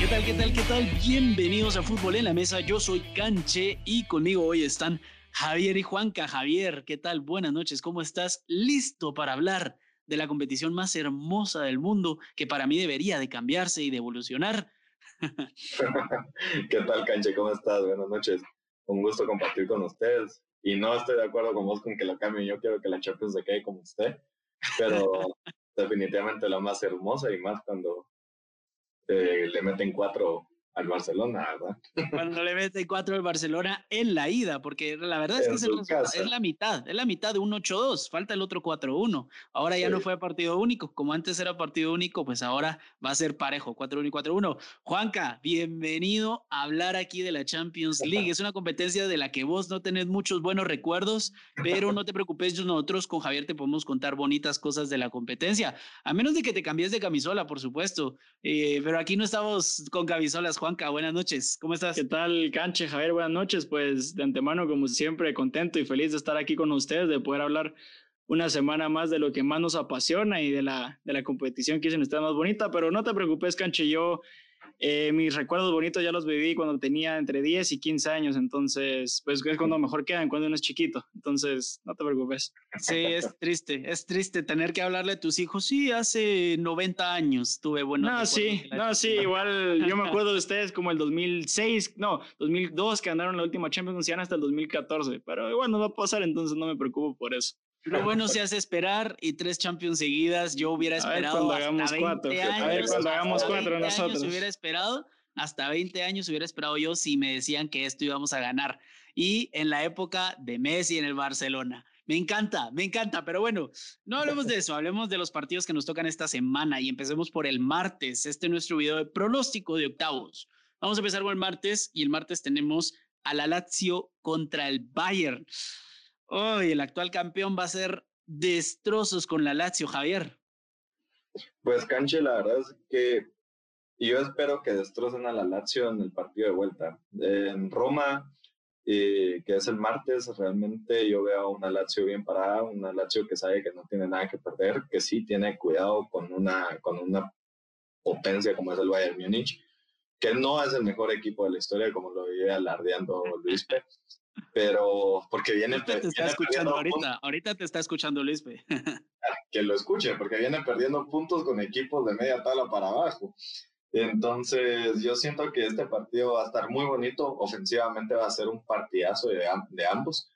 ¿Qué tal, qué tal, qué tal? Bienvenidos a Fútbol en la Mesa. Yo soy Canche y conmigo hoy están Javier y Juanca. Javier, ¿qué tal? Buenas noches. ¿Cómo estás? ¿Listo para hablar de la competición más hermosa del mundo que para mí debería de cambiarse y de evolucionar? ¿Qué tal, Canche? ¿Cómo estás? Buenas noches. Un gusto compartir con ustedes. Y no estoy de acuerdo con vos con que lo cambien. Yo quiero que la Champions se quede como usted. Pero definitivamente la más hermosa y más cuando eh, le meten cuatro al Barcelona, ¿verdad? Cuando le mete cuatro al Barcelona en la ida, porque la verdad es que es, la mitad, es la mitad de un 8-2, falta el otro 4-1. Ahora ya no fue partido único, como antes era partido único, pues ahora va a ser parejo, 4-1 y 4-1. Juanca, bienvenido a hablar aquí de la Champions League. Es una competencia de la que vos no tenés muchos buenos recuerdos, pero no te preocupes, nosotros con Javier te podemos contar bonitas cosas de la competencia, a menos de que te cambies de camisola, por supuesto. Eh, pero aquí no estamos con camisolas, Juanca, buenas noches. ¿Cómo estás? ¿Qué tal, Canche, Javier? Buenas noches. Pues de antemano, como siempre, contento y feliz de estar aquí con ustedes, de poder hablar una semana más de lo que más nos apasiona y de la, de la competición que dicen está más bonita. Pero no te preocupes, Canche, yo eh, mis recuerdos bonitos ya los viví cuando tenía entre 10 y 15 años, entonces, pues es cuando mejor quedan, cuando uno es chiquito. Entonces, no te preocupes. Sí, es triste, es triste tener que hablarle a tus hijos. Sí, hace 90 años tuve bueno. No, sí, no, sí, igual yo me acuerdo de ustedes como el 2006, no, 2002 que andaron la última Champions League hasta el 2014, pero igual no va a pasar, entonces no me preocupo por eso. Lo bueno se hace esperar y tres Champions seguidas. Yo hubiera esperado. A ver hasta 20 cuatro. Años, a ver cuando hagamos cuatro nosotros. Hubiera esperado hasta 20 años hubiera esperado yo si me decían que esto íbamos a ganar. Y en la época de Messi en el Barcelona. Me encanta, me encanta, pero bueno, no hablemos de eso, hablemos de los partidos que nos tocan esta semana y empecemos por el martes. Este es nuestro video de pronóstico de octavos. Vamos a empezar con el martes y el martes tenemos a la Lazio contra el Bayern. Hoy el actual campeón va a ser destrozos con la Lazio, Javier. Pues Canche, la verdad es que yo espero que destrocen a la Lazio en el partido de vuelta. En Roma, eh, que es el martes, realmente yo veo a una Lazio bien parada, una Lazio que sabe que no tiene nada que perder, que sí tiene cuidado con una, con una potencia como es el Bayern Múnich, que no es el mejor equipo de la historia, como lo vive alardeando Luis P pero porque viene, te está escuchando ahorita, ahorita te está escuchando Luis. Ah, que lo escuche, porque viene perdiendo puntos con equipos de media tabla para abajo. Entonces, yo siento que este partido va a estar muy bonito. Ofensivamente va a ser un partidazo de, de ambos.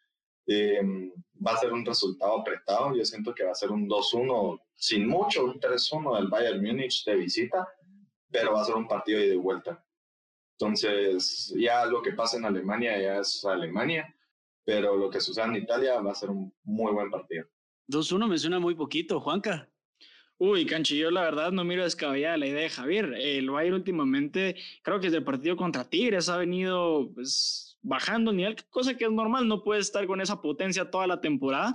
Em, va a ser un resultado apretado. Yo siento que va a ser un 2-1, sin mucho, un 3-1 del Bayern Múnich de visita, pero va a ser un partido de vuelta. Entonces, ya lo que pasa en Alemania ya es Alemania, pero lo que sucede en Italia va a ser un muy buen partido. 2-1 me suena muy poquito, Juanca. Uy, Canchi, yo la verdad no miro descabellada la idea de Javier. El Bayern últimamente, creo que desde el partido contra Tigres ha venido pues, bajando nivel, cosa que es normal, no puede estar con esa potencia toda la temporada,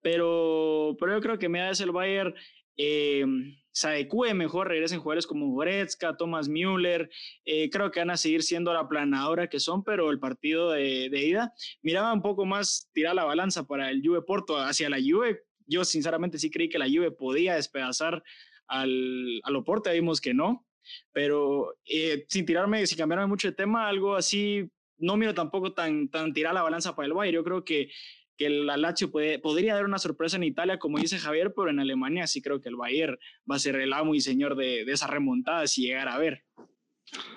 pero, pero yo creo que me da ese el Bayern eh, se adecue mejor, regresen jugadores como Goretzka, Thomas Müller, eh, creo que van a seguir siendo la planadora que son, pero el partido de, ida miraba un poco más tirar la balanza para el Juve Porto hacia la Juve. Yo sinceramente sí creí que la Juve podía despedazar al, al Oporto, vimos que no, pero eh, sin tirarme, sin cambiarme mucho de tema, algo así, no miro tampoco tan, tan tirar la balanza para el Bayern. Yo creo que que la Lazio puede, podría dar una sorpresa en Italia, como dice Javier, pero en Alemania sí creo que el Bayern va a ser el amo y señor de, de esa remontada si llegara a ver.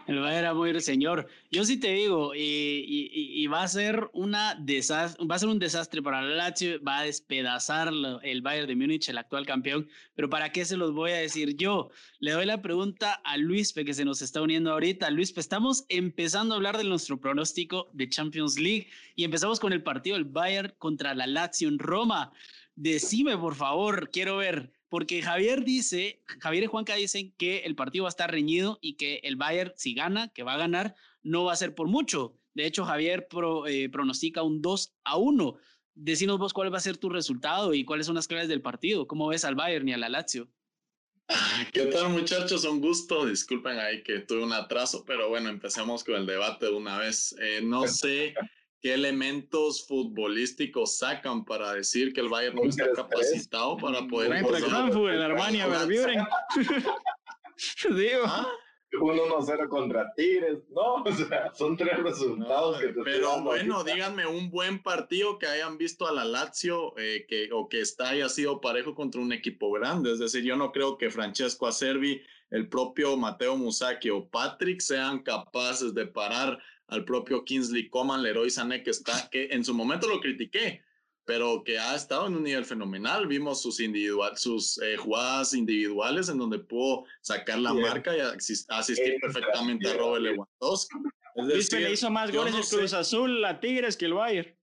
El Bayern era muy señor. Yo sí te digo, y, va a ser una va a ser un desastre para el Lazio, va a despedazar el Bayern de Múnich, el actual campeón. Pero ¿para qué se los voy a decir yo? Le doy la pregunta a Luis, que se nos está uniendo ahorita. Luis, estamos empezando a hablar de nuestro pronóstico de Champions League y empezamos con el partido del Bayern contra la Lazio en Roma. Decime, por favor, quiero ver porque Javier dice, Javier y Juanca dicen que el partido va a estar reñido y que el Bayern, si gana, que va a ganar, no va a ser por mucho. De hecho, Javier eh, pronostica un 2 a 1. Decinos vos cuál va a ser tu resultado y cuáles son las claves del partido. ¿Cómo ves al Bayern y a la Lazio? ¿Qué tal muchachos? Un gusto. Disculpen ahí que tuve un atraso, pero bueno, empecemos con el debate de una vez. Eh, no sé qué elementos futbolístos sacan para decir que el Bayern no está capacitado para poder... Frankfurt, en Armania, Digo. ¿Ah? un 1-0 contra Tigres, no, o sea, son tres resultados que te Pero bueno, díganme un buen partido que hayan visto a la Lazio eh, que, o que está, haya sido parejo contra un equipo grande. Es decir, yo no creo que Francesco Acerbi, el propio Mateo Musaki o Patrick sean capaces de parar al propio Kingsley Coman, Leroy Sané, que está, que en su momento lo critiqué, pero que ha estado en un nivel fenomenal. Vimos sus, individual, sus eh, jugadas individuales en donde pudo sacar la marca y asistir perfectamente a Robert Lewandowski. Es decir, le hizo más goles el Cruz Azul a Tigres que el Bayern.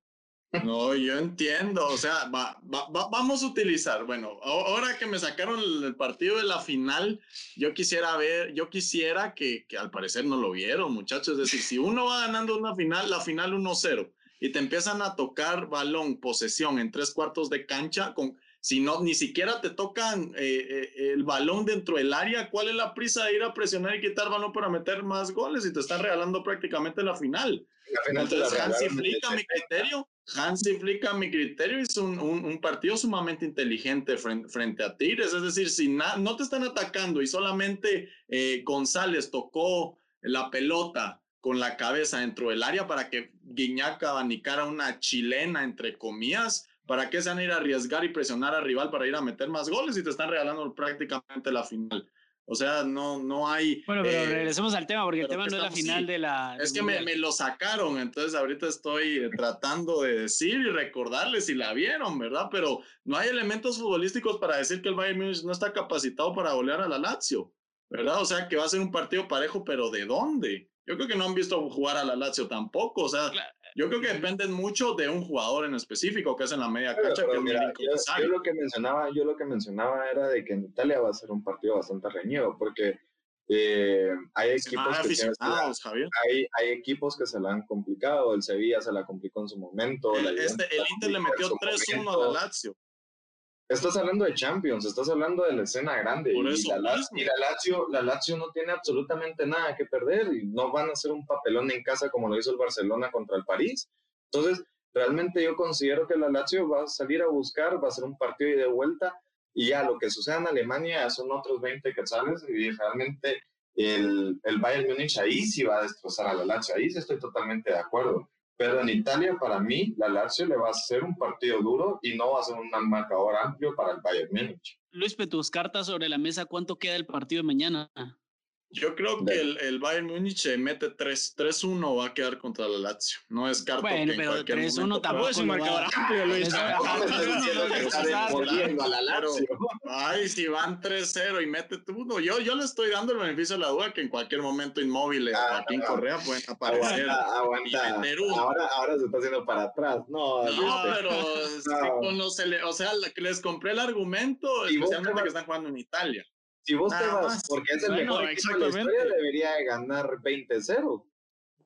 No, yo entiendo, o sea, vamos a utilizar, bueno, ahora que me sacaron el, partido de la final, yo quisiera ver, yo quisiera que, que al parecer no lo vieron, muchachos, es decir, si uno va ganando una final, la final 1-0, y te empiezan a tocar balón, posesión en tres cuartos de cancha, con, si no, ni siquiera te tocan eh, eh, el balón dentro del área, ¿cuál es la prisa de ir a presionar y quitar balón para meter más goles? Y te están regalando prácticamente la final. Entonces, Hansi Flick, a mi criterio, Hansi Flick, mi criterio, es un, un, partido sumamente inteligente frente, frente a Tigres. Es decir, si no te están atacando y solamente eh, González tocó la pelota con la cabeza dentro del área para que Guiñac abanicara una chilena, entre comillas. ¿Para qué se van a ir a arriesgar y presionar al rival para ir a meter más goles y te están regalando prácticamente la final? O sea, no, no hay. Bueno, pero eh, regresemos al tema, porque el tema no es la final de la. Es que me, me, lo sacaron, entonces ahorita estoy tratando de decir y recordarles si la vieron, ¿verdad? Pero no hay elementos futbolísticos para decir que el Bayern Múnich no está capacitado para golear a la Lazio, ¿verdad? O sea, que va a ser un partido parejo, pero ¿de dónde? Yo creo que no han visto jugar a la Lazio tampoco, o sea, yo creo que dependen mucho de un jugador en específico que es en la media cancha. que yo, lo que mencionaba, yo lo que mencionaba era de que en Italia va a ser un partido bastante reñido, porque eh, hay equipos que se hay, hay, equipos que se la han complicado. El Sevilla se la complicó en su momento. El, este, el Inter le metió 3-1 a la Lazio. Estás hablando de Champions, estás hablando de la escena grande. y, la, Lazio, la Lazio no tiene absolutamente nada que perder y no van a hacer un papelón en casa como lo hizo el Barcelona contra el París. Entonces, realmente yo considero que la Lazio va a salir a buscar, va a ser un partido de vuelta y ya lo que suceda en Alemania son otros 20 quetzales y realmente el, el Bayern Múnich ahí sí va a destrozar a la Lazio, ahí sí estoy totalmente de acuerdo. Pero en Italia, para mí, la Lazio le va a ser un partido duro y no va a ser un marcador amplio para el Bayern Múnich. Luis, tus cartas sobre la mesa, ¿cuánto queda el partido de mañana? Yo creo que el, el, Bayern Múnich se mete 3-1 va a quedar contra la Lazio. No es carta bueno, que pero 3-1 tampoco es un marcador amplio, Luis. Ay, si van 3-0 y mete uno. Yo, yo le estoy dando el beneficio de la duda que en cualquier momento inmóvil ah, Joaquín Correa pueden aparecer. Aguanta, Ahora, ahora se está haciendo para atrás. No, no pero no. se le, o sea, les compré el argumento, especialmente que están jugando en Italia. Si vos te vas, porque es el mejor equipo de la historia, debería ganar 20-0.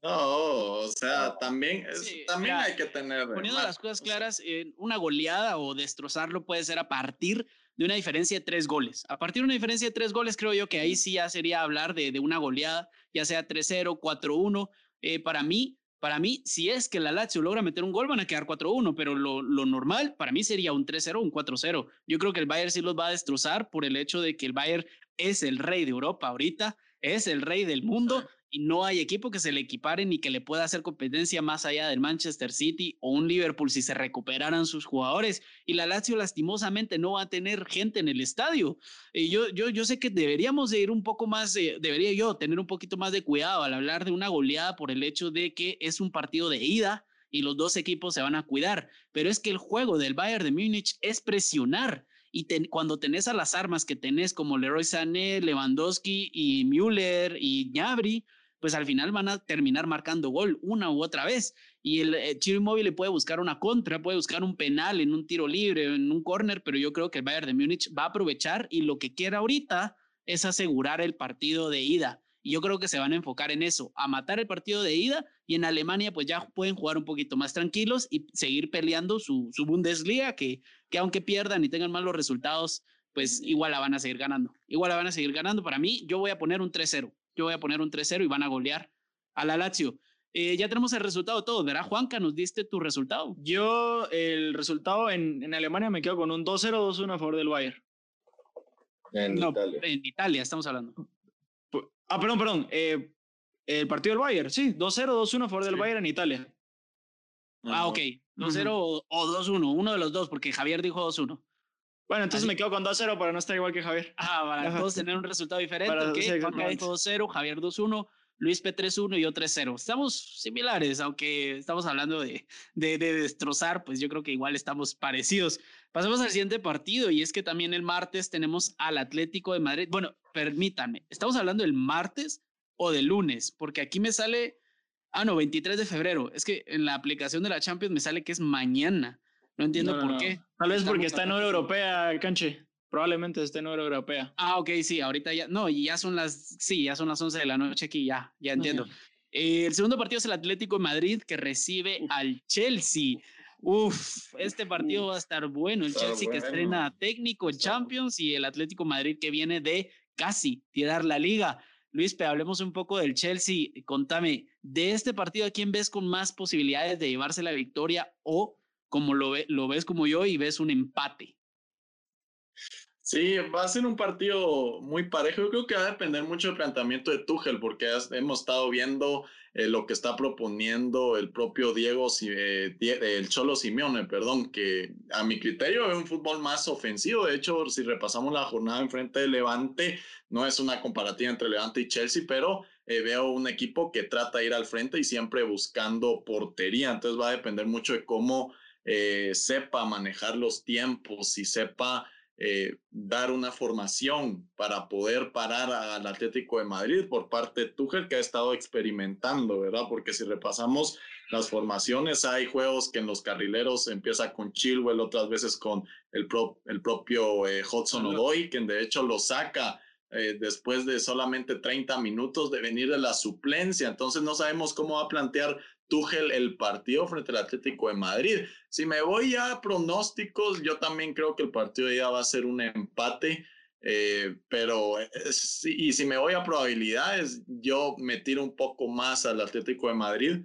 No, o sea, también, también hay que tener. Poniendo las cosas claras, una goleada o destrozarlo puede ser a partir de una diferencia de tres goles. A partir de una diferencia de tres goles, creo yo que ahí sí ya sería hablar de, de una goleada, ya sea 3-0, 4-1. Eh, para mí, para mí, si es que la Lazio logra meter un gol, van a quedar 4-1, pero lo, normal para mí sería un 3-0, un 4-0. Yo creo que el Bayern sí los va a destrozar por el hecho de que el Bayern es el rey de Europa ahorita, es el rey del mundo y no hay equipo que se le equipare ni que le pueda hacer competencia más allá del Manchester City o un Liverpool si se recuperaran sus jugadores. Y la Lazio lastimosamente no va a tener gente en el estadio. Y yo, yo, yo sé que deberíamos de ir un poco más, debería yo tener un poquito más de cuidado al hablar de una goleada por el hecho de que es un partido de ida y los dos equipos se van a cuidar. Pero es que el juego del Bayern de Múnich es presionar. Y cuando tenés a las armas que tenés como Leroy Sané, Lewandowski y Müller y Gnabry, pues al final van a terminar marcando gol una u otra vez. Y el eh, Chiro Inmóvil puede buscar una contra, puede buscar un penal en un tiro libre, en un corner, pero yo creo que el Bayern de Múnich va a aprovechar y lo que quiera ahorita es asegurar el partido de ida. Y yo creo que se van a enfocar en eso, a matar el partido de ida y en Alemania pues ya pueden jugar un poquito más tranquilos y seguir peleando su, su Bundesliga, que, que aunque pierdan y tengan malos resultados, pues igual la van a seguir ganando. Igual la van a seguir ganando. Para mí, yo voy a poner un 3-0. Yo voy a poner un 3-0 y van a golear a la Lazio. Eh, ya tenemos el resultado todo, ¿verdad, Juanca? ¿Nos diste tu resultado? Yo, el resultado en, en Alemania me quedo con un 2-0, 2-1 a favor del Bayern. En Italia. En Italia estamos hablando. Ah, perdón, perdón. Eh, el partido del Bayern, sí, 2-0, 2-1 a favor del Bayern en Italia. Ah, ok. 2-0 o 2-1, uno de los dos, porque Javier dijo 2-1. Bueno, entonces me quedo con 2-0 para no estar igual que Javier. Ah, para todos tener un resultado diferente. Para, okay. Dijo 2-0, Javier 2-1, Luis P 3-1 y yo 3-0. Estamos similares, aunque estamos hablando de, de, de, destrozar, pues yo creo que igual estamos parecidos. Pasamos al siguiente partido y es que también el martes tenemos al Atlético de Madrid. Bueno, permítanme, ¿estamos hablando del martes o del lunes? Porque aquí me sale, ah, no, 23 de febrero. Es que en la aplicación de la Champions me sale que es mañana. No entiendo por qué. Tal vez porque está en hora europea, Canche. Probablemente esté en hora europea. Ah, ok, sí, ahorita ya, no, y ya son las, sí, ya son las 11 de la noche aquí, ya, ya entiendo. Eh, el segundo partido es el Atlético de Madrid que recibe al Chelsea. Uf, este partido va a estar bueno. El Chelsea que estrena técnico en Champions y el Atlético Madrid que viene de casi tirar la liga. Luis, pero hablemos un poco del Chelsea. Contame, de este partido, ¿a quién ves con más posibilidades de llevarse la victoria o como lo, ve, lo ves como yo y ves un empate? Sí, va a ser un partido muy parejo. Yo creo que va a depender mucho del planteamiento de Tuchel, porque hemos estado viendo eh, lo que está proponiendo el propio Diego, eh, el Cholo Simeone, perdón, que a mi criterio es un fútbol más ofensivo. De hecho, si repasamos la jornada en frente de Levante, no es una comparativa entre Levante y Chelsea, pero eh, veo un equipo que trata de ir al frente y siempre buscando portería. Entonces va a depender mucho de cómo sepa manejar los tiempos y sepa eh, dar una formación para poder parar al Atlético de Madrid por parte de Tuchel que ha estado experimentando, ¿verdad? Porque si repasamos las formaciones, hay juegos que en los carrileros empieza con Chilwell, otras veces con el, el propio eh, Hudson Odoi, quien de hecho lo saca eh, después de solamente 30 minutos de venir de la suplencia. Entonces no sabemos cómo va a plantear El partido frente al Atlético de Madrid. Si me voy a pronósticos, yo también creo que el partido ya va a ser un empate. Eh, pero eh, y si me voy a probabilidades, yo me tiro un poco más al Atlético de Madrid,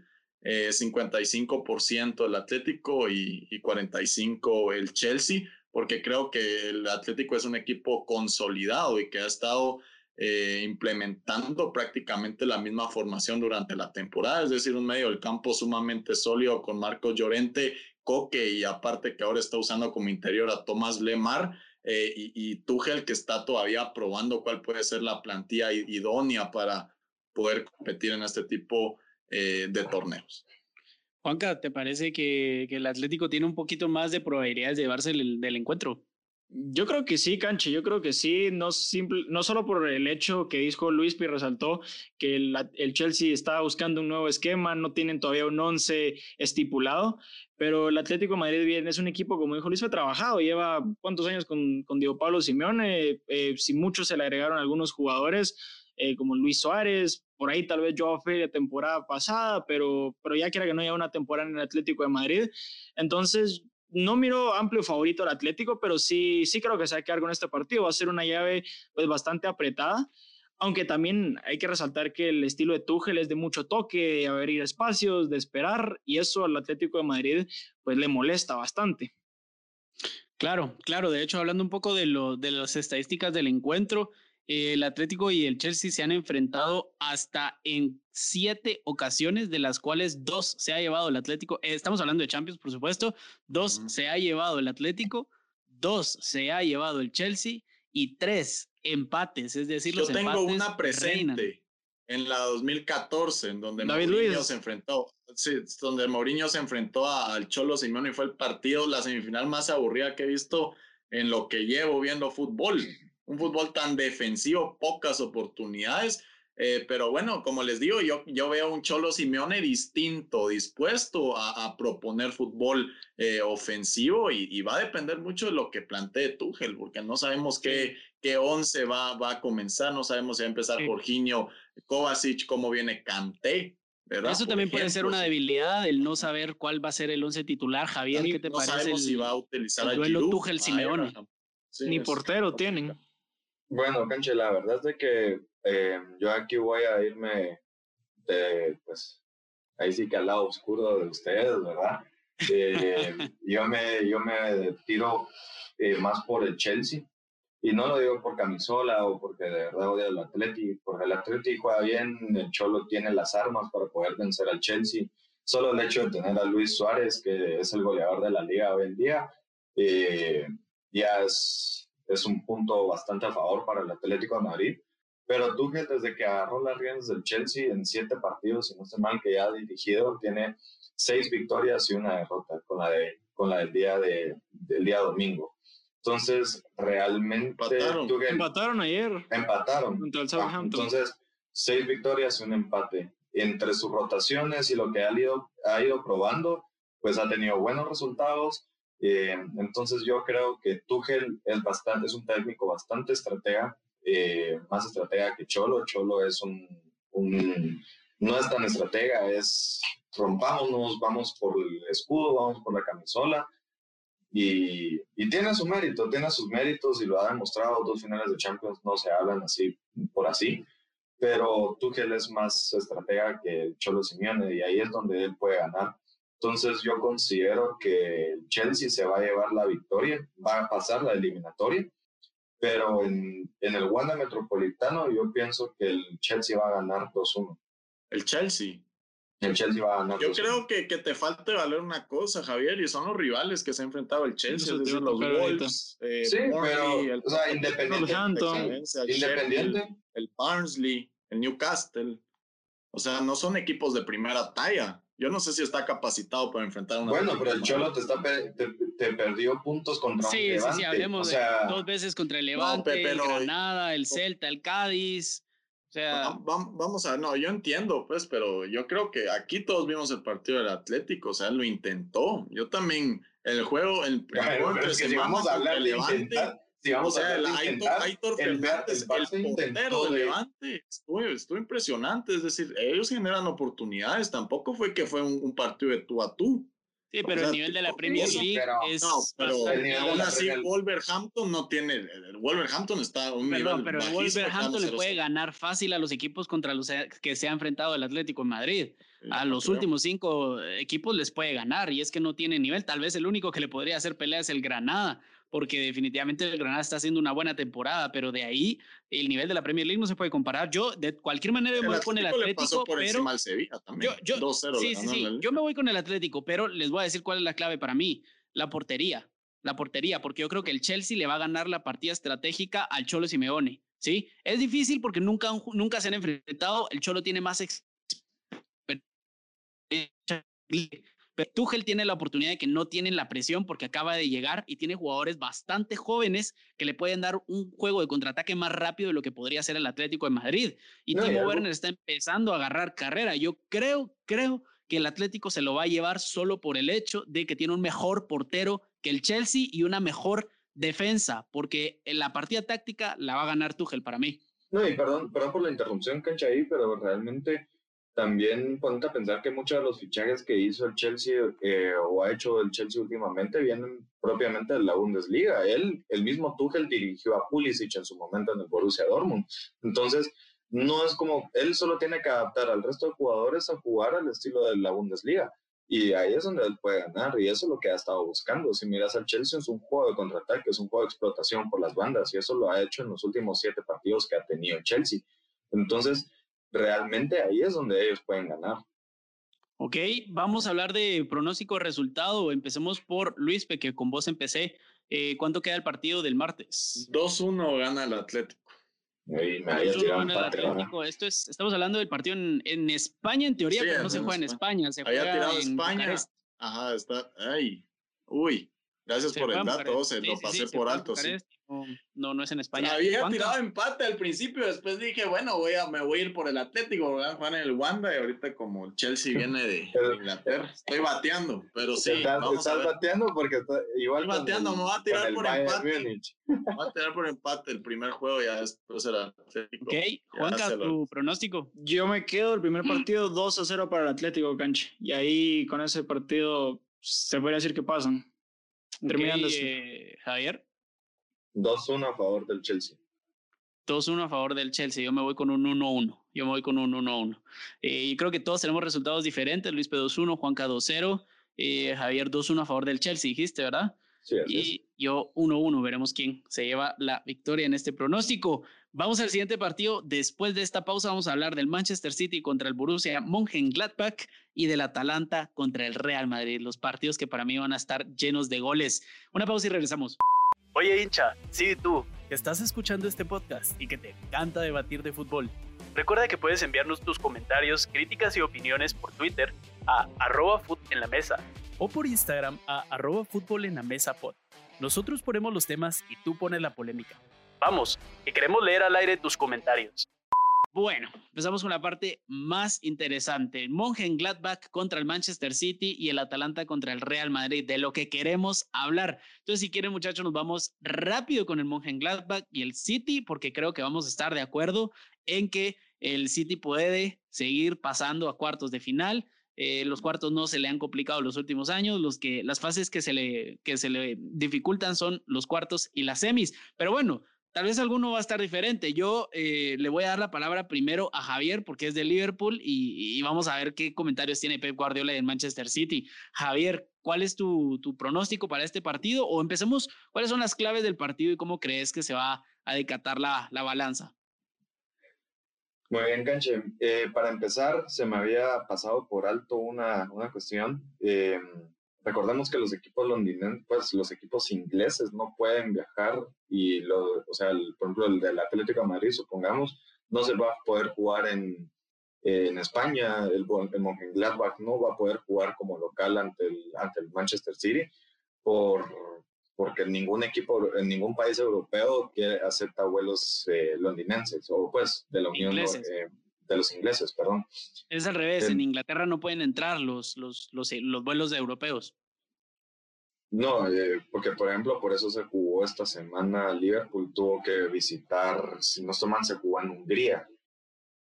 55% el Atlético y, y 45% el Chelsea, porque creo que el Atlético es un equipo consolidado y que ha estado eh, implementando prácticamente la misma formación durante la temporada, es decir, un medio del campo sumamente sólido con Marcos Llorente, Coque y aparte que ahora está usando como interior a Tomás Lemar eh, y, y que está todavía probando cuál puede ser la plantilla idónea para poder competir en este tipo eh, de torneos. Juanca, ¿te parece que, que, el Atlético tiene un poquito más de probabilidades de llevarse el, del encuentro? Yo creo que sí, Canche, yo creo que sí, no, simple, no solo por el hecho que dijo Luis Pi resaltó que el, el, Chelsea está buscando un nuevo esquema, no tienen todavía un once estipulado, pero el Atlético de Madrid bien, es un equipo, como dijo Luis, fue trabajado, lleva cuántos años con, con Diego Pablo Simeone, eh, si muchos se le agregaron algunos jugadores, eh, como Luis Suárez, por ahí tal vez Joao de temporada pasada, pero, pero ya quiera que no haya una temporada en el Atlético de Madrid. Entonces, no miro amplio favorito al Atlético, pero sí, sí creo que se va a quedar con este partido. Va a ser una llave pues, bastante apretada, aunque también hay que resaltar que el estilo de Tuchel es de mucho toque, de abrir espacios, de esperar, y eso al Atlético de Madrid pues le molesta bastante. Claro, claro. De hecho, hablando un poco de, lo, de las estadísticas del encuentro, el Atlético y el Chelsea se han enfrentado hasta en siete ocasiones, de las cuales dos se ha llevado el Atlético. Eh, estamos hablando de Champions, por supuesto. Dos se ha llevado el Atlético, dos se ha llevado el Chelsea y tres empates. Es decir, yo tengo una presente en la 2014, en donde Mourinho se enfrentó. Sí, donde Mourinho se enfrentó al Cholo Simeone y fue el partido, la semifinal más aburrida que he visto en lo que llevo viendo fútbol un fútbol tan defensivo, pocas oportunidades. Eh, pero bueno, como les digo, yo, yo veo un Cholo Simeone distinto, dispuesto a, proponer fútbol eh, ofensivo y, va a depender mucho de lo que plantee Tuchel, porque no sabemos qué, qué once va, va a comenzar, no sabemos si va a empezar Jorginho, Kovacic, cómo viene Kanté. ¿verdad? Eso también puede ser una debilidad, el no saber cuál va a ser el once titular. Javier, ¿qué te no parece? Sabemos si va a utilizar el duelo Tuchel-Simeone. Ni portero tienen. Bueno, Canche, la verdad es de que eh, yo aquí voy a irme, de, pues, ahí sí que al lado oscuro de ustedes, ¿verdad? Eh, yo, me, yo me tiro eh, más por el Chelsea. y no lo digo por camisola o porque de verdad odia al Atleti, porque el Atleti juega bien, el Cholo tiene las armas para poder vencer al Chelsea. Solo el hecho de tener a Luis Suárez, que es el goleador de la liga hoy en día, eh, ya es, es un punto bastante a favor para el Atlético de Madrid. Pero Tuchel, desde que agarró las riendas del Chelsea en siete partidos, y no sé mal que ya ha dirigido, tiene seis victorias y una derrota con la, de, con la del, día de, del día domingo. Entonces, realmente. Empataron, empataron ayer. Empataron. Ah, entonces, seis victorias y un empate. Entre sus rotaciones y lo que ha ido, ha ido probando, pues ha tenido buenos resultados. Eh, entonces, yo creo que Tuchel es, bastante, es un técnico bastante estratega, eh, más estratega que Cholo. Cholo es un, un. No es tan estratega, es rompámonos, vamos por el escudo, vamos por la camisola y, tiene su mérito, tiene sus méritos y lo ha demostrado. Dos finales de Champions no se hablan así por así, pero Tuchel es más estratega que Cholo Simeone y ahí es donde él puede ganar. Entonces yo considero que el Chelsea se va a llevar la victoria, va a pasar la eliminatoria, pero en, en el Wanda Metropolitano yo pienso que el Chelsea va a ganar 2-1. El Chelsea. El Chelsea va a ganar. Yo creo que, que te falta valer una cosa, Javier, y son los rivales que se ha enfrentado el Chelsea, es decir, los Wolves, eh, sí, pero, el, o sea, independiente, el, independiente. el Barnsley, el Newcastle. O sea, no son equipos de primera talla. Yo no sé si está capacitado para enfrentar una. Bueno, pero el Cholo te, está te, perdió puntos contra sí, un Levante. Sí, sí, hablemos de dos veces contra el Levante, el Granada, el Celta, el Cádiz. O sea, vamos a ver, no, yo entiendo, pues, pero yo creo que aquí todos vimos el partido del Atlético, o sea, lo intentó. Yo también, el juego, el, juego entre si vamos a hablar de Levante, intentar, si vamos o sea, a intentar, Aitor Fernández, el, el portero de Levante, estuvo, estuvo, impresionante, es decir, ellos generan oportunidades, tampoco fue que fue un, un partido de tú a tú. Sí, pero el nivel de la Premier League es. No, pero aún así, Wolverhampton no tiene. El Wolverhampton está un Perdón, pero el Wolverhampton le puede ganar fácil a los equipos contra los que se ha enfrentado el Atlético en Madrid. a los últimos cinco equipos les puede ganar y es que no tiene nivel. Tal vez el único que le podría hacer pelea es el Granada, porque definitivamente el Granada está haciendo una buena temporada, pero de ahí el nivel de la Premier League no se puede comparar. Yo de cualquier manera me voy con el Atlético, pero yo, sí, sí, sí, yo me voy con el Atlético, pero les voy a decir cuál es la clave para mí, la portería. La portería, porque yo creo que el Chelsea le va a ganar la partida estratégica al Cholo Simeone. ¿sí? Es difícil porque nunca, nunca se han enfrentado. El Cholo tiene más pero Tuchel tiene la oportunidad de que no tienen la presión porque acaba de llegar y tiene jugadores bastante jóvenes que le pueden dar un juego de contraataque más rápido de lo que podría ser el Atlético de Madrid. Y Timo Werner está empezando a agarrar carrera. Yo creo, creo que el Atlético se lo va a llevar solo por el hecho de que tiene un mejor portero que el Chelsea y una mejor defensa, porque en la partida táctica la va a ganar Tuchel para mí. No, y perdón, perdón por la interrupción, Cancha, ahí, pero realmente también ponte a pensar que muchos de los fichajes que hizo el Chelsea eh, o ha hecho el Chelsea últimamente vienen propiamente de la Bundesliga. Él, el mismo Tuchel dirigió a Pulisic en su momento en el Borussia Dortmund. Entonces, no es como, él solo tiene que adaptar al resto de jugadores a jugar al estilo de la Bundesliga. Y ahí es donde él puede ganar, y eso es lo que ha estado buscando. Si miras al Chelsea, es un juego de contraataque, es un juego de explotación por las bandas, y eso lo ha hecho en los últimos siete partidos que ha tenido el Chelsea. Entonces, realmente ahí es donde ellos pueden ganar. Ok, vamos a hablar de pronóstico resultado. Empecemos por Luis, que con vos empecé. Eh, ¿Cuánto queda el partido del martes? 2-1 gana el Atlético. me gana el Atlético. Esto es, estamos hablando del partido en, en España, en teoría, pero no se juega en España. Se juega tirado en España. Ajá, está. Ay, uy. Gracias por el dato, se lo pasé por alto. Sí. No, no es en España. Había tirado empate al principio, después dije, bueno, voy a, me voy a ir por el Atlético, voy a jugar en el Wanda y ahorita como el Chelsea viene de, Inglaterra, estoy bateando, pero sí. Estás, vamos estás bateando porque igual. Estoy bateando, me voy a tirar por empate. Me voy a tirar por empate el primer juego, ya después era Atlético. Ok, Juanca, tu pronóstico. Yo me quedo el primer partido 2 a 0 para el Atlético Cancha y ahí con ese partido se puede decir que pasan. Terminando. Eh, Javier. 2-1 a favor del Chelsea. 2-1 a favor del Chelsea. Yo me voy con un 1-1. Yo me voy con un 1-1. Eh, y creo que todos tenemos resultados diferentes. Luis P 2-1, Juanca 2-0, eh, Javier 2-1 a favor del Chelsea, dijiste, ¿verdad? y yo 1-1, veremos quién se lleva la victoria en este pronóstico. Vamos al siguiente partido. Después de esta pausa vamos a hablar del Manchester City contra el Borussia Mönchengladbach y del Atalanta contra el Real Madrid. Los partidos que para mí van a estar llenos de goles. Una pausa y regresamos. Oye hincha, sí tú, estás escuchando este podcast y que te encanta debatir de fútbol. Recuerda que puedes enviarnos tus comentarios, críticas y opiniones por Twitter a arroba o por Instagram a arroba en la mesa. Nosotros ponemos los temas y tú pones la polémica. Vamos, que queremos leer al aire tus comentarios. Bueno, empezamos con la parte más interesante. Gladbach contra el Manchester City y el Atalanta contra el Real Madrid, de lo que queremos hablar. Entonces, si quieren, muchachos, nos vamos rápido con el Gladbach y el City, porque creo que vamos a estar de acuerdo en que el City puede seguir pasando a cuartos de final. Eh, los cuartos no se le han complicado los últimos años. Los que, las fases que se, le, que se le dificultan son los cuartos y las semis. Pero bueno, tal vez alguno va a estar diferente. Yo eh, le voy a dar la palabra primero a Javier porque es de Liverpool y, vamos a ver qué comentarios tiene Pep Guardiola en Manchester City. Javier, ¿cuál es tu, pronóstico para este partido? O empecemos, ¿cuáles son las claves del partido y cómo crees que se va a decatar la, la balanza? Muy bien, Canche. Eh, para empezar, se me había pasado por alto una, una cuestión. Eh, recordemos que los equipos londinenses, pues los equipos ingleses no pueden viajar y, lo, o sea, por ejemplo, el del Atlético de Madrid, supongamos, no se va a poder jugar en, en España, el, el Mönchengladbach no va a poder jugar como local ante el, ante el Manchester City por porque ningún equipo, en ningún país europeo quiere, acepta vuelos eh, londinenses o pues de la Unión eh, de los ingleses, perdón. Es al revés, en Inglaterra no pueden entrar los, los, los, los vuelos de europeos. No, eh, porque por ejemplo, por eso se jugó esta semana, Liverpool tuvo que visitar, si no estoy mal, se jugó en Hungría,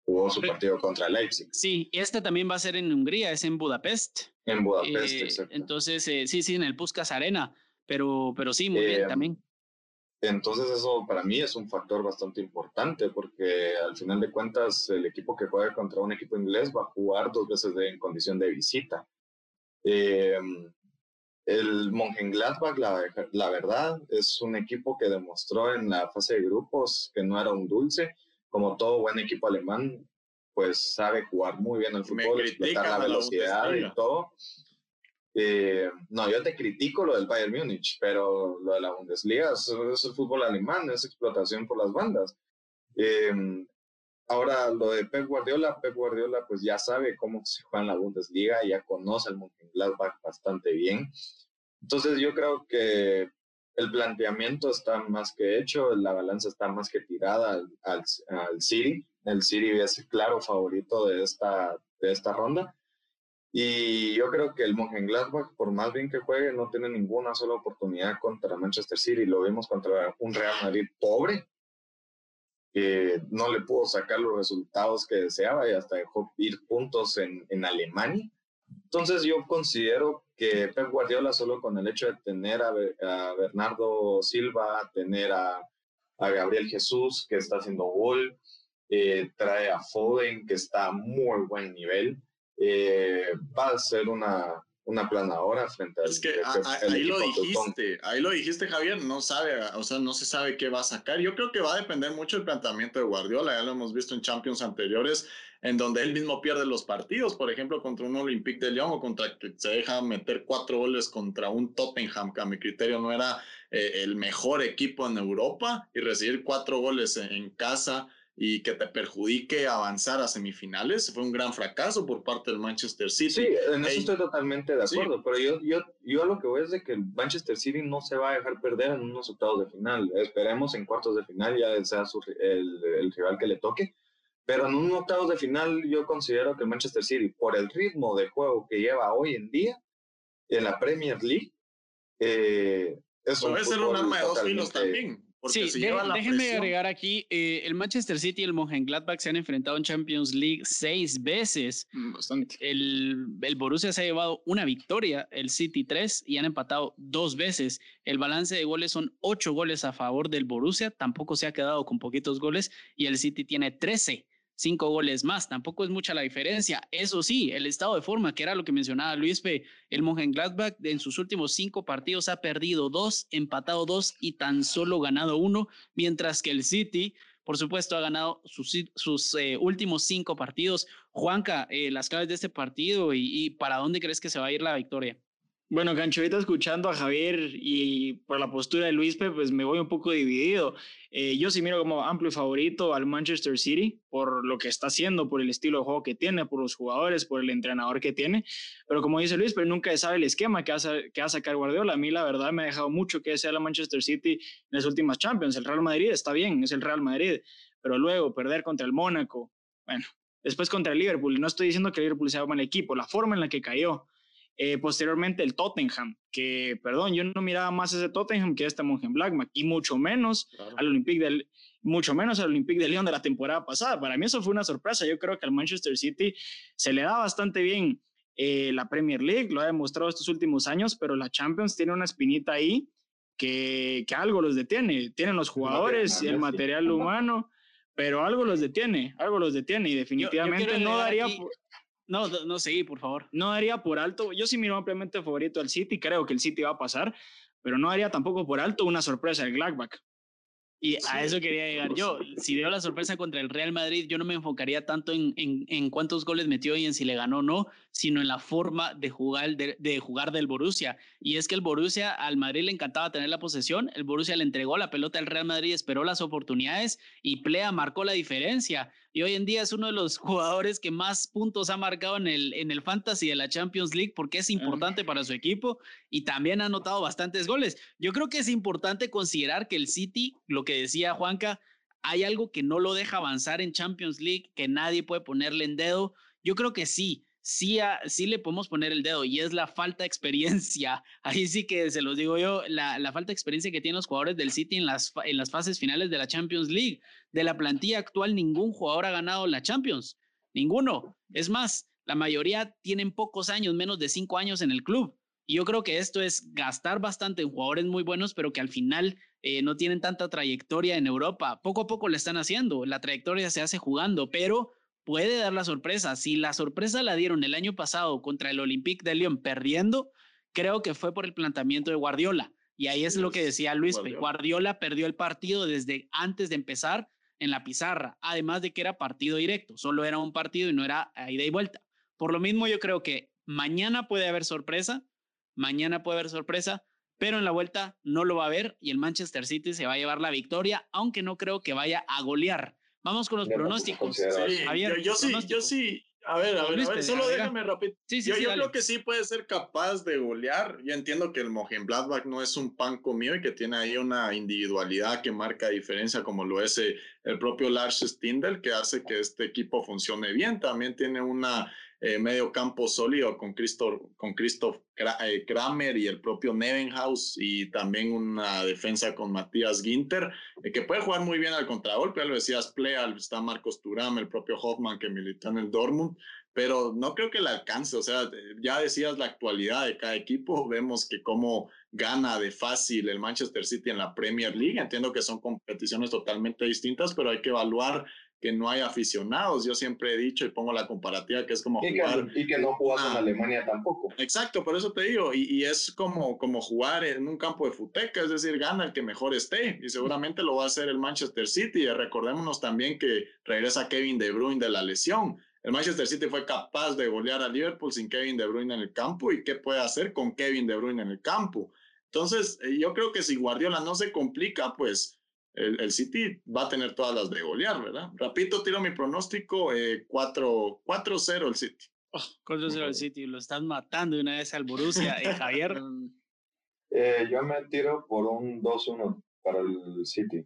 jugó su partido contra Leipzig. Sí, este también va a ser en Hungría, es en Budapest. En Budapest, exacto. Entonces, sí, sí, en el Puskas Arena. Pero, pero sí, muy bien em, también. Entonces eso para mí es un factor bastante importante porque al final de cuentas el equipo que juega contra un equipo inglés va a jugar dos veces en condición de visita. Eh, el Mönchengladbach, la, la verdad, es un equipo que demostró en la fase de grupos que no era un dulce. Como todo buen equipo alemán, pues sabe jugar muy bien el fútbol, explotar la velocidad y todo. Eh, no, yo te critico lo del Bayern Múnich, pero lo de la Bundesliga es, el fútbol alemán, es explotación por las bandas. Eh, ahora, lo de Pep Guardiola, Pep Guardiola pues ya sabe cómo se juega en la Bundesliga, ya conoce al Mönchengladbach bastante bien. Entonces yo creo que el planteamiento está más que hecho, la balanza está más que tirada al City. El City es el claro favorito de esta, de esta ronda. Y yo creo que el Mönchengladbach, por más bien que juegue, no tiene ninguna sola oportunidad contra Manchester City. Lo vimos contra un Real Madrid pobre, que no le pudo sacar los resultados que deseaba y hasta dejó ir puntos en, en Alemania. Entonces yo considero que Pep Guardiola solo con el hecho de tener a, Bernardo Silva, tener a, a, Gabriel Jesús que está haciendo gol, eh, trae a Foden que está a muy buen nivel, eh, va a ser una, una planadora frente al. Es que ahí lo dijiste, ahí lo dijiste, Javier. No sabe, o sea, no se sabe qué va a sacar. Yo creo que va a depender mucho del planteamiento de Guardiola. Ya lo hemos visto en Champions anteriores, en donde él mismo pierde los partidos. Por ejemplo, contra un Olympique de Lyon o contra que se deja meter cuatro goles contra un Tottenham, que a mi criterio no era eh, el mejor equipo en Europa, y recibir cuatro goles en casa y que te perjudique avanzar a semifinales. Fue un gran fracaso por parte del Manchester City. Sí, en eso estoy totalmente de acuerdo, pero yo, yo, yo a lo que voy es de que el Manchester City no se va a dejar perder en unos octavos de final. Esperemos en cuartos de final ya sea el, el, rival que le toque. Pero en un octavos de final yo considero que el Manchester City, por el ritmo de juego que lleva hoy en día en la Premier League, eh, es puede ser un arma de dos filos también sí, déjenme agregar aquí, eh, el Manchester City y el Mönchengladbach se han enfrentado en Champions League seis veces. Mm, bastante. El, el Borussia se ha llevado una victoria, el City tres, y han empatado dos veces. El balance de goles son ocho goles a favor del Borussia, tampoco se ha quedado con poquitos goles, y el City tiene trece cinco goles más. Tampoco es mucha la diferencia. Eso sí, el estado de forma, que era lo que mencionaba Luis P. El Mönchengladbach en sus últimos cinco partidos ha perdido dos, empatado dos y tan solo ganado uno, mientras que el City, por supuesto, ha ganado sus, eh, últimos cinco partidos. Juanca, eh, las claves de este partido y para dónde crees que se va a ir la victoria. Bueno, Cancho, escuchando a Javier y por la postura de Luis pues me voy un poco dividido. Eh, yo sí miro como amplio favorito al Manchester City por lo que está haciendo, por el estilo de juego que tiene, por los jugadores, por el entrenador que tiene. Pero como dice Luis, pero nunca sabe el esquema que va, a, que va a sacar Guardiola. A mí la verdad me ha dejado mucho que sea la Manchester City en las últimas Champions. El Real Madrid está bien, es el Real Madrid. Pero luego perder contra el Mónaco, bueno, después contra el Liverpool. No estoy diciendo que el Liverpool sea un mal equipo, la forma en la que cayó eh, posteriormente el Tottenham, que, perdón, yo no miraba más ese Tottenham que este Mönchengladbach y mucho menos al Olympique del mucho menos al Olympique de Lyon de la temporada pasada. Para mí eso fue una sorpresa. Yo creo que al Manchester City se le da bastante bien eh, la Premier League, lo ha demostrado estos últimos años, pero la Champions tiene una espinita ahí que, que algo los detiene. Tienen los jugadores, el material humano, pero algo los detiene, algo los detiene y definitivamente no daría... No, no, seguí, por favor. No daría por alto. Yo sí miro ampliamente favorito al City, creo que el City va a pasar, pero no daría tampoco por alto una sorpresa del Gladbach. Y a eso quería llegar yo. Si dio la sorpresa contra el Real Madrid, yo no me enfocaría tanto en, en, en cuántos goles metió y en si le ganó o no, sino en la forma de jugar, de, de, jugar del Borussia. Y es que el Borussia al Madrid le encantaba tener la posesión, el Borussia le entregó la pelota al Real Madrid, esperó las oportunidades y Plea marcó la diferencia. Y hoy en día es uno de los jugadores que más puntos ha marcado en el, en el Fantasy de la Champions League porque es importante para su equipo y también ha anotado bastantes goles. Yo creo que es importante considerar que el City, lo que decía Juanca, hay algo que no lo deja avanzar en Champions League, que nadie puede ponerle en dedo. Yo creo que sí, sí, sí le podemos poner el dedo y es la falta de experiencia. Ahí sí que se los digo yo, la, la, falta de experiencia que tienen los jugadores del City en las, en las fases finales de la Champions League. De la plantilla actual, ningún jugador ha ganado la Champions. Ninguno. Es más, la mayoría tienen pocos años, menos de cinco años en el club. Y yo creo que esto es gastar bastante en jugadores muy buenos, pero que al final eh, no tienen tanta trayectoria en Europa. Poco a poco le están haciendo. La trayectoria se hace jugando, pero puede dar la sorpresa. Si la sorpresa la dieron el año pasado contra el Olympique de Lyon perdiendo, creo que fue por el planteamiento de Guardiola. Y ahí es lo que decía Luis. Guardiola. Guardiola perdió el partido desde antes de empezar en la pizarra, además de que era partido directo, solo era un partido y no era ida y vuelta. Por lo mismo, yo creo que mañana puede haber sorpresa, mañana puede haber sorpresa, pero en la vuelta no lo va a haber y el Manchester City se va a llevar la victoria, aunque no creo que vaya a golear Vamos con los pronósticos. Sí, Javier, yo, yo sí, yo sí. A ver, a ver, a ver solo déjame rápido. Sí, sí, yo, sí, yo creo que sí puede ser capaz de golear. Yo entiendo que el Mönchengladbach no es un pan comido y que tiene ahí una individualidad que marca diferencia, como lo es eh, el propio Lars Stindl, que hace que este equipo funcione bien. También tiene una eh, medio campo sólido con Christoph, con Christoph eh, Kramer y el propio Nevenhaus y también una defensa con Matías Ginter, eh, que puede jugar muy bien al contragolpe, ya lo decías, Plea, está Marcos Turam, el propio Hoffman que militó en el Dortmund, pero no creo que le alcance, o sea, ya decías la actualidad de cada equipo, vemos que cómo gana de fácil el Manchester City en la Premier League, entiendo que son competiciones totalmente distintas, pero hay que evaluar que no hay aficionados. Yo siempre he dicho y pongo la comparativa que es como y jugar. Que, y que no jugas en Alemania tampoco. Exacto, por eso te digo. Y, y, es como, como jugar en un campo de futeca, es decir, gana el que mejor esté. Y seguramente lo va a hacer el Manchester City. Y recordémonos también que regresa Kevin De Bruyne de la lesión. El Manchester City fue capaz de golear a Liverpool sin Kevin De Bruyne en el campo. ¿Y qué puede hacer con Kevin De Bruyne en el campo? Entonces, eh, yo creo que si Guardiola no se complica, pues el, el, City va a tener todas las de golear, ¿verdad? Rapito, tiro mi pronóstico, eh, 4-0 el City. Oh, 4-0 el City, lo están matando de una vez al Borussia. Eh, Javier. Eh, yo me tiro por un 2-1 para el City.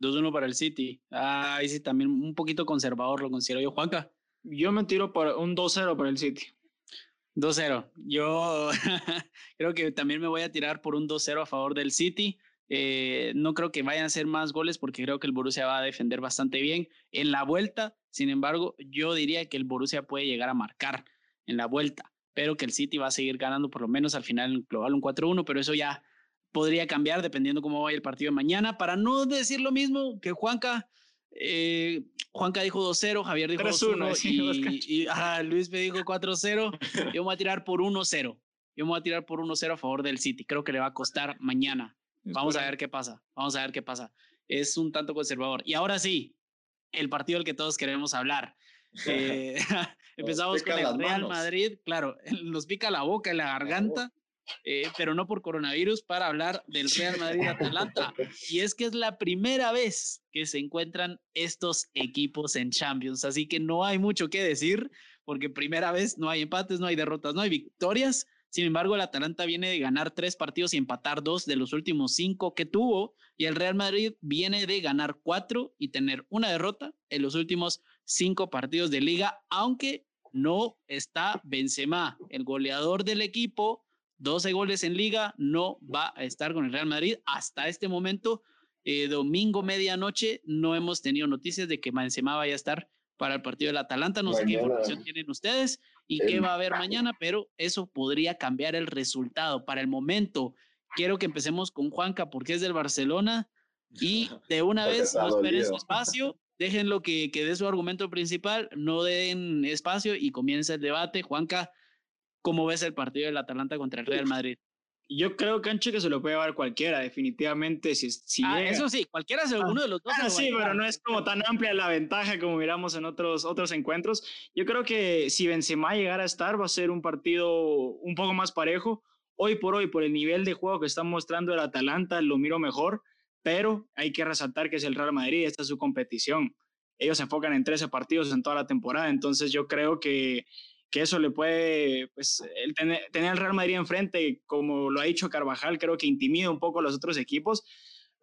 2-1 para el City. Ah, ahí sí, también un poquito conservador lo considero yo, Juanca. Yo me tiro por un 2-0 para el City. 2-0. Yo creo que también me voy a tirar por un 2-0 a favor del City. Eh, no creo que vayan a ser más goles porque creo que el Borussia va a defender bastante bien en la vuelta. Sin embargo, yo diría que el Borussia puede llegar a marcar en la vuelta, pero que el City va a seguir ganando por lo menos al final en global un 4-1, pero eso ya podría cambiar dependiendo cómo vaya el partido de mañana. Para no decir lo mismo que Juanca, Eh, Juanca dijo 2-0, Javier dijo 2-1 y, Luis me dijo 4-0. Yo me voy a tirar por 1-0. Yo me voy a tirar por 1-0 a favor del City. Creo que le va a costar mañana. Vamos a ver qué pasa. Vamos a ver qué pasa. Es un tanto conservador. Y ahora sí, el partido del que todos queremos hablar. Eh, empezamos con el Real Madrid. Claro, nos pica la boca y la garganta. Eh, pero no por coronavirus, para hablar del Real Madrid-Atalanta. Y es que es la primera vez que se encuentran estos equipos en Champions, así que no hay mucho que decir, porque primera vez no hay empates, no hay derrotas, no hay victorias. Sin embargo, el Atalanta viene de ganar tres partidos y empatar dos de los últimos cinco que tuvo, y el Real Madrid viene de ganar cuatro y tener una derrota en los últimos cinco partidos de liga, aunque no está Benzema, el goleador del equipo, 12 goles en liga, no va a estar con el Real Madrid. Hasta este momento, eh, domingo medianoche, no hemos tenido noticias de que Benzema vaya a estar para el partido del Atalanta. No sé qué información tienen ustedes y qué va a haber mañana, pero eso podría cambiar el resultado. Para el momento, quiero que empecemos con Juanca porque es del Barcelona y de una vez no esperen su espacio. Déjenlo que, que dé su argumento principal, no den espacio y comienza el debate. Juanca, ¿Cómo ves el partido del Atalanta contra el Real Madrid? Yo creo, Cancho, que se lo puede llevar cualquiera, definitivamente. Si, si ah, eso sí, cualquiera se, ah, uno de los dos. Ah, sí, pero no es como tan amplia la ventaja como miramos en otros, otros encuentros. Yo creo que si Benzema llegara a estar, va a ser un partido un poco más parejo. Hoy por hoy, por el nivel de juego que está mostrando el Atalanta, lo miro mejor, pero hay que resaltar que es el Real Madrid, esta es su competición. Ellos se enfocan en 13 partidos en toda la temporada, entonces yo creo que que eso le puede, pues, el tener, tener al Real Madrid enfrente, como lo ha dicho Carvajal, creo que intimida un poco a los otros equipos.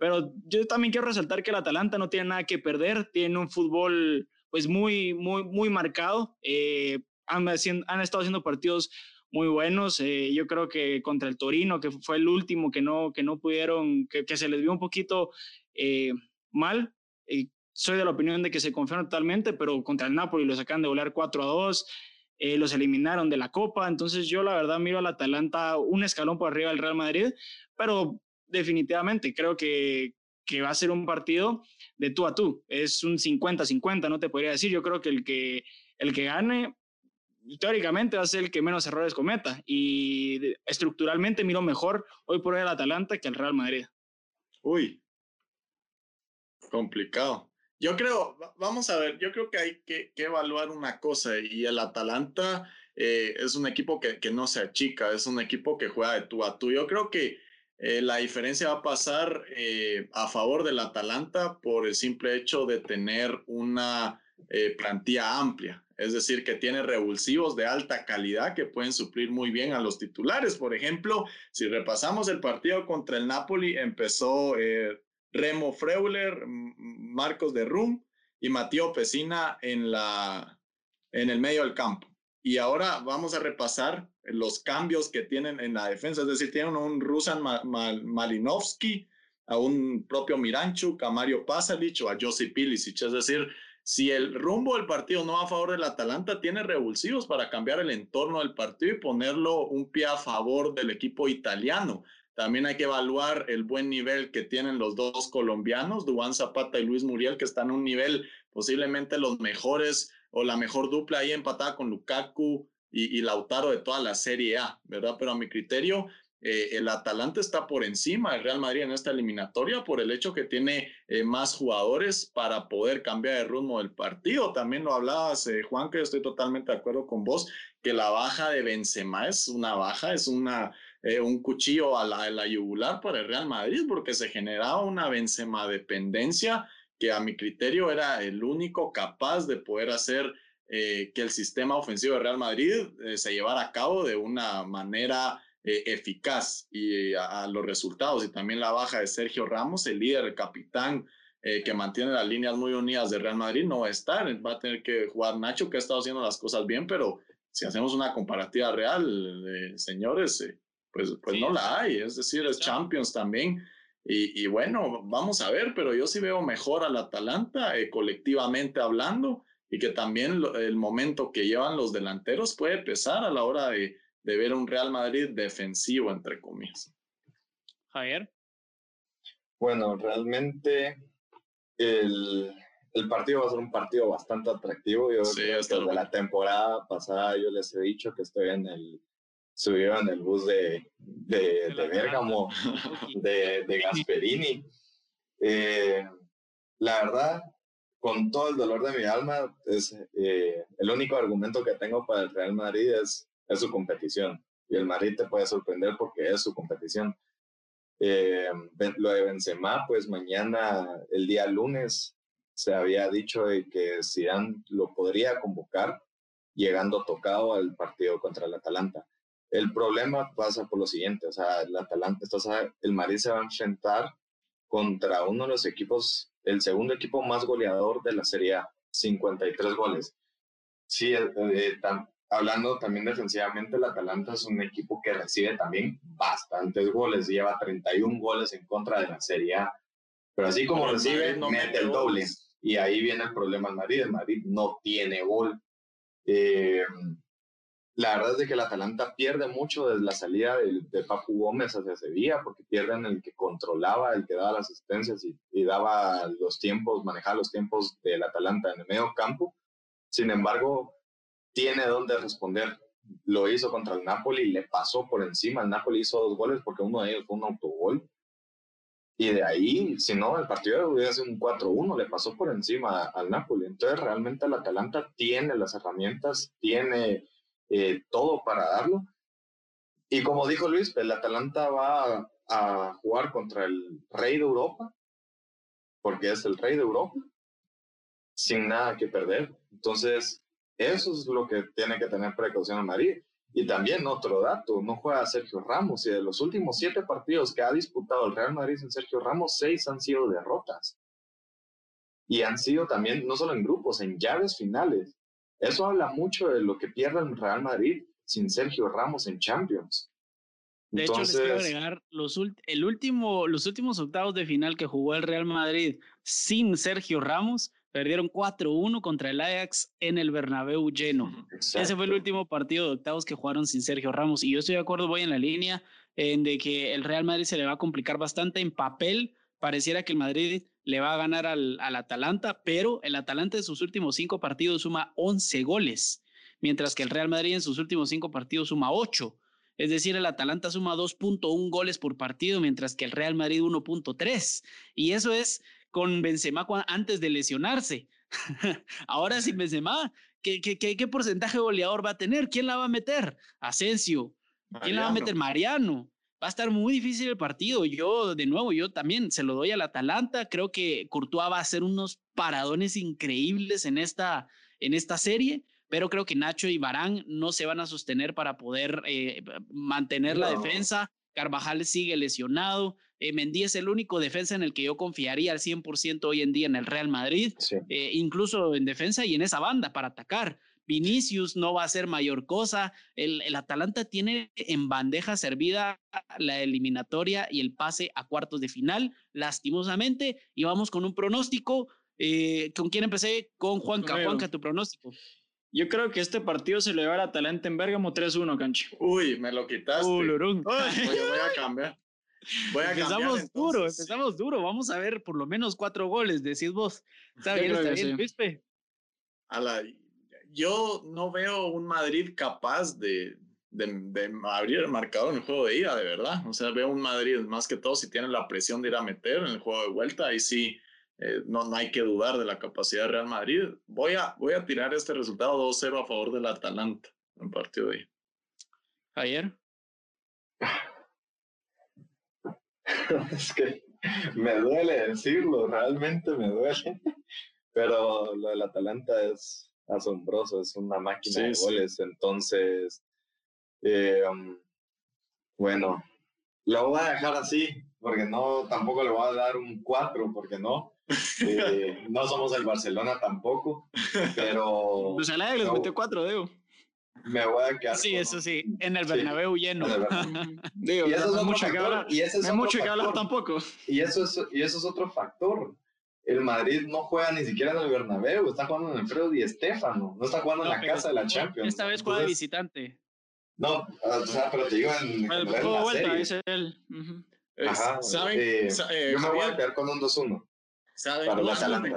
Pero yo también quiero resaltar que el Atalanta no tiene nada que perder, tiene un fútbol pues muy, muy, muy marcado. Eh, han, han, estado haciendo partidos muy buenos. Eh, yo creo que contra el Torino, que fue el último que no, que no pudieron, que, que se les vio un poquito eh, mal. soy de la opinión de que se confiaron totalmente, pero contra el Napoli lo sacan de volar 4 a 2. Eh, los eliminaron de la Copa, entonces yo la verdad miro al Atalanta un escalón por arriba del Real Madrid, pero definitivamente creo que, que va a ser un partido de tú a tú, es un 50-50, no te podría decir, yo creo que el que, el que gane teóricamente va a ser el que menos errores cometa. Y estructuralmente miro mejor hoy por hoy al Atalanta que al Real Madrid. Uy, complicado. Yo creo, vamos a ver, yo creo que hay que, evaluar una cosa y el Atalanta eh, es un equipo que, no se achica, es un equipo que juega de tú a tú. Yo creo que eh, la diferencia va a pasar eh, a favor del Atalanta por el simple hecho de tener una plantilla amplia, es decir, que tiene revulsivos de alta calidad que pueden suplir muy bien a los titulares. Por ejemplo, si repasamos el partido contra el Napoli, empezó Remo Freuler, Marcos de Rum y Matío Pesina en, la, en el medio del campo. Y ahora vamos a repasar los cambios que tienen en la defensa, es decir, tienen un Rusan Malinovsky, a un propio Miranchuk, a Mario Pasalic o a Josip Pilicic. Es decir, si el rumbo del partido no va a favor del Atalanta, tiene revulsivos para cambiar el entorno del partido y ponerlo un pie a favor del equipo italiano. También hay que evaluar el buen nivel que tienen los dos colombianos, Dubán Zapata y Luis Muriel, que están en un nivel posiblemente los mejores o la mejor dupla ahí empatada con Lukaku y, Lautaro de toda la Serie A, ¿verdad? Pero a mi criterio, eh, el Atalanta está por encima del Real Madrid en esta eliminatoria por el hecho que tiene eh, más jugadores para poder cambiar el rumbo del partido. También lo hablabas, eh, Juan, que estoy totalmente de acuerdo con vos, que la baja de Benzema es una baja, es una eh, un cuchillo a la, la, yugular para el Real Madrid porque se generaba una Benzema dependencia que a mi criterio era el único capaz de poder hacer eh, que el sistema ofensivo de Real Madrid eh, se llevara a cabo de una manera eficaz. Y a, los resultados y también la baja de Sergio Ramos, el líder, el capitán que mantiene las líneas muy unidas de Real Madrid, no va a estar, va a tener que jugar Nacho que ha estado haciendo las cosas bien, pero si hacemos una comparativa real, señores, pues, pues no la hay, es decir, es Champions también. Y, bueno, vamos a ver, pero yo sí veo mejor al Atalanta eh, colectivamente hablando y que también el momento que llevan los delanteros puede pesar a la hora de, de ver un Real Madrid defensivo, entre comillas. Javier. Bueno, realmente el, el partido va a ser un partido bastante atractivo. Yo sí, creo que la temporada pasada yo les he dicho que estoy en el subido en el bus de, de, de, Bérgamo, de, de Gasperini. Eh, la verdad, con todo el dolor de mi alma, es eh, el único argumento que tengo para el Real Madrid es, es su competición. Y el Madrid te puede sorprender porque es su competición. Eh, lo de Benzema, pues mañana, el día lunes, se había dicho de que Zidane lo podría convocar llegando tocado al partido contra el Atalanta. El problema pasa por lo siguiente, o sea, el Atalanta, el Madrid se va a enfrentar contra uno de los equipos, el segundo equipo más goleador de la Serie A, 53 goles. Sí, eh, eh, hablando también defensivamente, el Atalanta es un equipo que recibe también bastantes goles, lleva 31 goles en contra de la Serie A. Pero así como recibe, no mete el doble. Y ahí viene el problema en Madrid. El Madrid no tiene gol. Eh, la verdad es de que el Atalanta pierde mucho desde la salida de, Papu Gómez hacia Sevilla, porque pierden el que controlaba, el que daba las asistencias y, daba los tiempos, manejaba los tiempos del Atalanta en el medio campo. Sin embargo, tiene donde responder. Lo hizo contra el Napoli y le pasó por encima. El Napoli hizo dos goles porque uno de ellos fue un autogol. Y de ahí, si no, el partido hubiera sido un 4-1, le pasó por encima al Napoli. Entonces, realmente el Atalanta tiene las herramientas, tiene eh, todo para darlo. Y como dijo Luis, el Atalanta va a, jugar contra el rey de Europa, porque es el rey de Europa, sin nada que perder. Entonces, eso es lo que tiene que tener precaución a Madrid. Y también otro dato, no juega Sergio Ramos y de los últimos siete partidos que ha disputado el Real Madrid sin Sergio Ramos, seis han sido derrotas. Y han sido también, no solo en grupos, en llaves finales. Eso habla mucho de lo que pierde el Real Madrid sin Sergio Ramos en Champions. De hecho, les quiero agregar los, el último, los últimos octavos de final que jugó el Real Madrid sin Sergio Ramos, perdieron 4-1 contra el Ajax en el Bernabéu lleno. Ese fue el último partido de octavos que jugaron sin Sergio Ramos. Y yo estoy de acuerdo, voy en la línea en de que el Real Madrid se le va a complicar bastante en papel. Pareciera que el Madrid le va a ganar al, Atalanta, pero el Atalanta en sus últimos cinco partidos suma 11 goles, mientras que el Real Madrid en sus últimos cinco partidos suma 8. Es decir, el Atalanta suma 2.1 goles por partido, mientras que el Real Madrid 1.3. Y eso es con Benzema antes de lesionarse. Ahora sin Benzema, ¿qué, qué, qué, porcentaje goleador va a tener? ¿Quién la va a meter? Asensio. ¿Quién la va a meter? Mariano va a estar muy difícil el partido. Yo, de nuevo, yo también se lo doy al Atalanta. Creo que Courtois va a hacer unos paradones increíbles en esta, en esta serie, pero creo que Nacho y Barán no se van a sostener para poder eh, mantener la defensa. Carvajal sigue lesionado. Eh, Mendy es el único defensa en el que yo confiaría al 100% hoy en día en el Real Madrid, eh, incluso en defensa y en esa banda para atacar. Vinicius no va a ser mayor cosa. El, el, Atalanta tiene en bandeja servida la eliminatoria y el pase a cuartos de final, lastimosamente. Y vamos con un pronóstico. Eh, ¿Con quién empecé? Con Juanca. Juanca, tu pronóstico. Yo creo que este partido se lo lleva al Atalanta en Bergamo 3-1, cancho. Uy, me lo quitaste. Uh, voy, a cambiar. Voy a empezamos duro, empezamos duro. Vamos a ver por lo menos cuatro goles, decís vos. Está bien, está bien, sí. A la, yo no veo un Madrid capaz de, de, abrir el marcador en el juego de ida, de verdad. O sea, veo un Madrid más que todo si tiene la presión de ir a meter en el juego de vuelta, y sí, eh, no, no hay que dudar de la capacidad de Real Madrid. Voy a, voy a tirar este resultado 2-0 a favor del Atalanta en partido de ida. Ayer. es que me duele decirlo, realmente me duele. Pero lo del Atalanta es, asombroso, es una máquina de goles. Entonces, eh, um, bueno, lo voy a dejar así, porque no, tampoco le voy a dar un 4, porque no. Eh, no somos el Barcelona tampoco, pero... Pues el les metió 4, digo. Me voy a quedar. Sí, eso sí, en el Bernabéu lleno. digo, y eso es mucho que hablar, y ese es mucho que hablar tampoco. Y eso, es, y eso es otro factor el Madrid no juega ni siquiera en el Bernabéu, está jugando en el Fredo y Estefano, no está jugando en la casa de la Champions. Esta vez juega visitante. No, o sea, pero te digo en, el juego de vuelta, es él. Ajá, ¿saben? Eh, eh, yo me voy a quedar con un 2-1. ¿Sabes?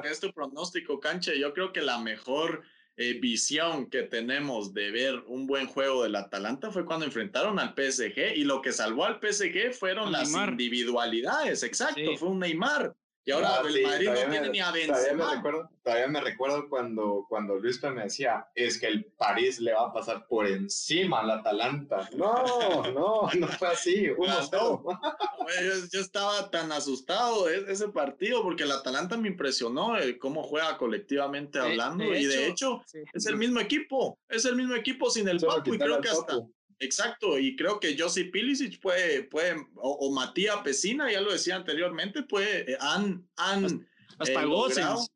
¿Qué es tu pronóstico, Canche? Yo creo que la mejor eh, visión que tenemos de ver un buen juego del Atalanta fue cuando enfrentaron al PSG y lo que salvó al PSG fueron las individualidades, exacto, fue un Neymar. Y ahora ah, el Madrid no tiene ni a Benzema. Todavía me recuerdo, todavía me recuerdo cuando, cuando Luis me decía, es que el París le va a pasar por encima al Atalanta. No, no, no fue así. Uno, no. yo, estaba tan asustado de ese partido porque el Atalanta me impresionó eh, cómo juega colectivamente hablando y de hecho es el mismo equipo, es el mismo equipo sin el Papu y creo que hasta... Exacto, y creo que Josip Pilicic puede, puede o, Matías Pesina, ya lo decía anteriormente, puede, eh, han, han hasta, eh,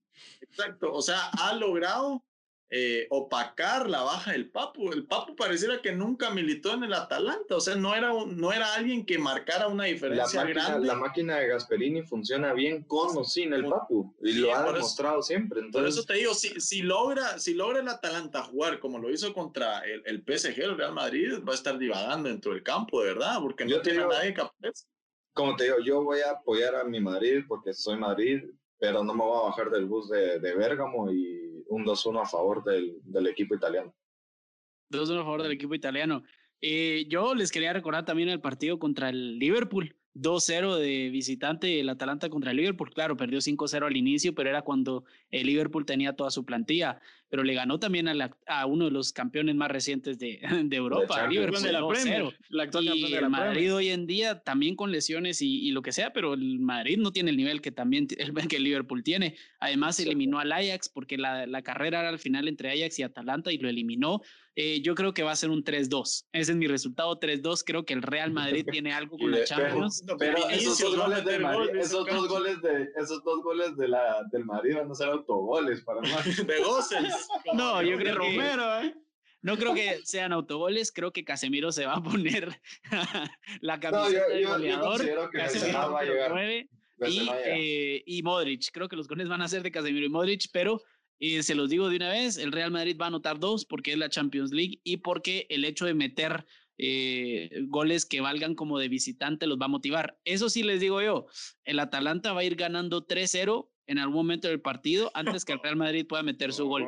exacto, o sea, ha logrado eh, opacar la baja del Papu. El Papu pareciera que nunca militó en el Atalanta, o sea, no era, no era alguien que marcara una diferencia la grande. La máquina de Gasperini funciona bien con o sin el Papu, y lo ha demostrado siempre. Entonces... Por eso te digo, si, si, logra, si logra el Atalanta jugar como lo hizo contra el, el PSG, el Real Madrid, va a estar divagando dentro del campo, de verdad, porque no tiene nadie capaz. Como te digo, yo voy a apoyar a mi Madrid porque soy Madrid, pero no me voy a bajar del bus de, de Bérgamo y un 2-1 a favor del, del, equipo italiano. 2-1 a favor del equipo italiano. Eh, yo les quería recordar también el partido contra el Liverpool. 2-0 de visitante el Atalanta contra el Liverpool. Claro, perdió 5-0 al inicio, pero era cuando el Liverpool tenía toda su plantilla. Pero le ganó también a, a uno de los campeones más recientes de, de Europa, el Liverpool de la Premier. La actual y el Madrid hoy en día también con lesiones y, y, lo que sea, pero el Madrid no tiene el nivel que también el, que el Liverpool tiene. Además, eliminó al Ajax porque la, la carrera era al final entre Ajax y Atalanta y lo eliminó eh, yo creo que va a ser un 3-2. Ese es mi resultado 3-2. Creo que el Real Madrid tiene algo con la Champions. Pero, esos, dos goles, del Madrid, esos dos goles de esos dos goles de la del Madrid van a ser autogoles para más. de goces. No, yo creo que Romero, ¿eh? No creo que sean autogoles, creo que Casemiro se va a poner la camiseta no, yo, de goleador. Yo, que Casemiro va a llegar. Y, eh, y Modric, creo que los goles van a ser de Casemiro y Modric, pero y se los digo de una vez, el Real Madrid va a anotar dos porque es la Champions League y porque el hecho de meter eh, goles que valgan como de visitante los va a motivar. Eso sí les digo yo, el Atalanta va a ir ganando 3-0 en algún momento del partido antes que el Real Madrid pueda meter su gol.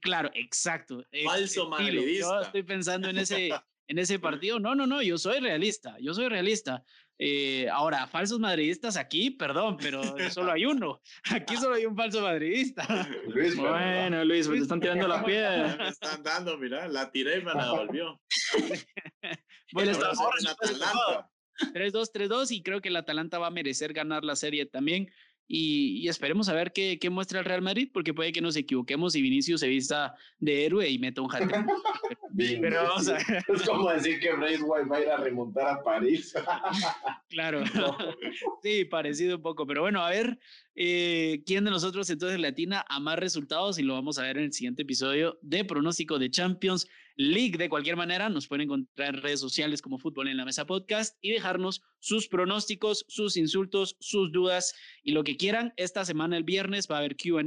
Claro, exacto. Falso madridista. Yo estoy pensando en ese, en ese partido. No, no, no, yo soy realista, yo soy realista. Eh, ahora, falsos madridistas aquí, perdón, pero solo hay uno. Aquí solo hay un falso madridista. Luis, bueno, Luis, pues te están tirando la piedra. Me están dando, mira, la tiré y me la devolvió. bueno, está en Atalanta. 3-2, 3-2 y creo que el Atalanta va a merecer ganar la serie también. Y, esperemos a ver qué, qué, muestra el Real Madrid, porque puede que nos equivoquemos y Vinicius se vista de héroe y meta un hat Pero vamos a ver. Es como decir que White va a ir a remontar a París. claro. Sí, parecido un poco. Pero bueno, a ver eh, quién de nosotros entonces le atina a más resultados y lo vamos a ver en el siguiente episodio de pronóstico de Champions League. De cualquier manera, nos pueden encontrar en redes sociales como Fútbol en la Mesa Podcast y dejarnos sus pronósticos, sus insultos, sus dudas y lo que quieran. Esta semana, el viernes, va a haber QA.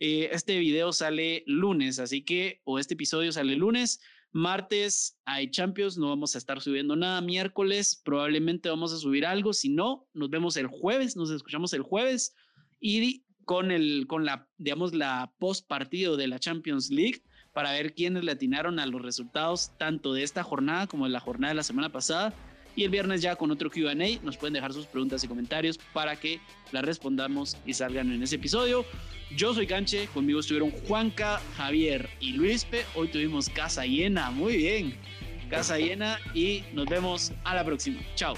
Eh, este video sale lunes, así que, o este episodio sale lunes. Martes hay Champions, no vamos a estar subiendo nada. Miércoles probablemente vamos a subir algo. Si no, nos vemos el jueves, nos escuchamos el jueves y con, el, con la, digamos, la post partido de la Champions League para ver quiénes le atinaron a los resultados tanto de esta jornada como de la jornada de la semana pasada. Y el viernes ya con otro QA nos pueden dejar sus preguntas y comentarios para que las respondamos y salgan en ese episodio. Yo soy Canche, conmigo estuvieron Juanca, Javier y Luispe. Hoy tuvimos casa llena, muy bien. Casa llena y nos vemos a la próxima. Chao.